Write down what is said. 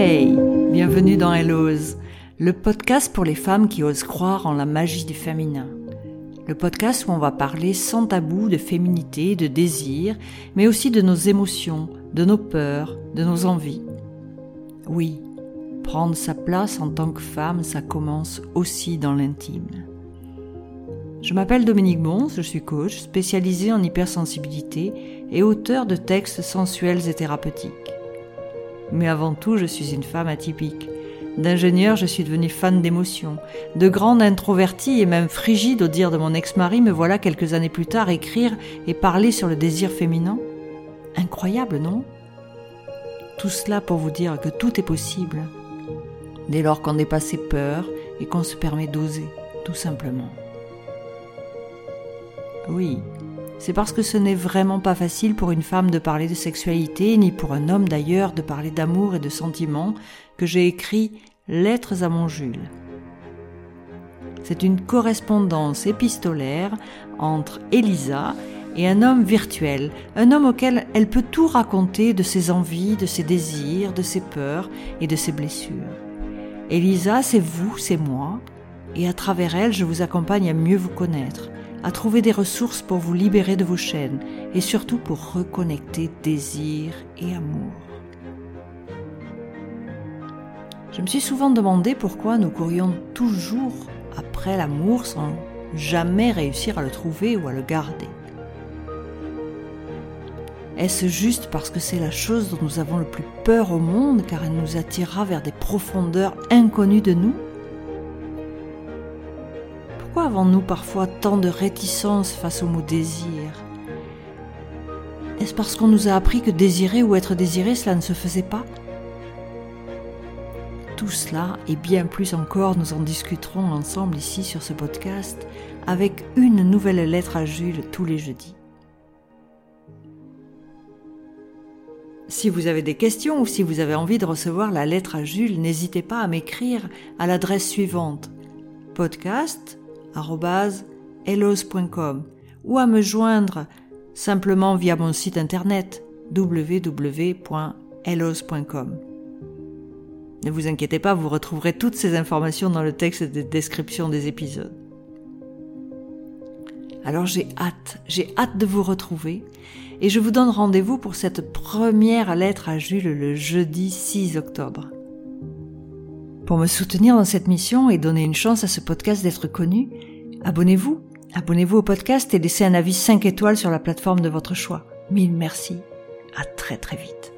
Hey, bienvenue dans Hello's, le podcast pour les femmes qui osent croire en la magie du féminin. Le podcast où on va parler sans tabou de féminité, de désir, mais aussi de nos émotions, de nos peurs, de nos envies. Oui, prendre sa place en tant que femme, ça commence aussi dans l'intime. Je m'appelle Dominique Bons, je suis coach spécialisé en hypersensibilité et auteur de textes sensuels et thérapeutiques. Mais avant tout, je suis une femme atypique. D'ingénieur, je suis devenue fan d'émotions. De grande introvertie et même frigide au dire de mon ex-mari, me voilà quelques années plus tard écrire et parler sur le désir féminin. Incroyable, non? Tout cela pour vous dire que tout est possible, dès lors qu'on dépasse ses peurs et qu'on se permet d'oser, tout simplement. Oui, c'est parce que ce n'est vraiment pas facile pour une femme de parler de sexualité, ni pour un homme d'ailleurs de parler d'amour et de sentiments, que j'ai écrit Lettres à mon Jules. C'est une correspondance épistolaire entre Elisa et un homme virtuel, un homme auquel elle peut tout raconter de ses envies, de ses désirs, de ses peurs et de ses blessures. Elisa, c'est vous, c'est moi, et à travers elle, je vous accompagne à mieux vous connaître, à trouver des ressources pour vous libérer de vos chaînes et surtout pour reconnecter désir et amour. Je me suis souvent demandé pourquoi nous courions toujours après l'amour sans jamais réussir à le trouver ou à le garder. Est-ce juste parce que c'est la chose dont nous avons le plus peur au monde car elle nous attirera vers des profondeurs inconnues de nous? Pourquoi avons-nous parfois tant de réticence face au mot désir? Est-ce parce qu'on nous a appris que désirer ou être désiré, cela ne se faisait pas? Tout cela et bien plus encore, nous en discuterons ensemble ici sur ce podcast avec une nouvelle lettre à Jules tous les jeudis. Si vous avez des questions ou si vous avez envie de recevoir la lettre à Jules, n'hésitez pas à m'écrire à l'adresse suivante podcast hellos.com ou à me joindre simplement via mon site internet www.hellos.com. Ne vous inquiétez pas, vous retrouverez toutes ces informations dans le texte de description des épisodes. Alors j'ai hâte, j'ai hâte de vous retrouver et je vous donne rendez-vous pour cette première lettre à Jules le jeudi 6 octobre. Pour me soutenir dans cette mission et donner une chance à ce podcast d'être connu, abonnez-vous. Abonnez-vous au podcast et laissez un avis 5 étoiles sur la plateforme de votre choix. Mille merci. À très très vite.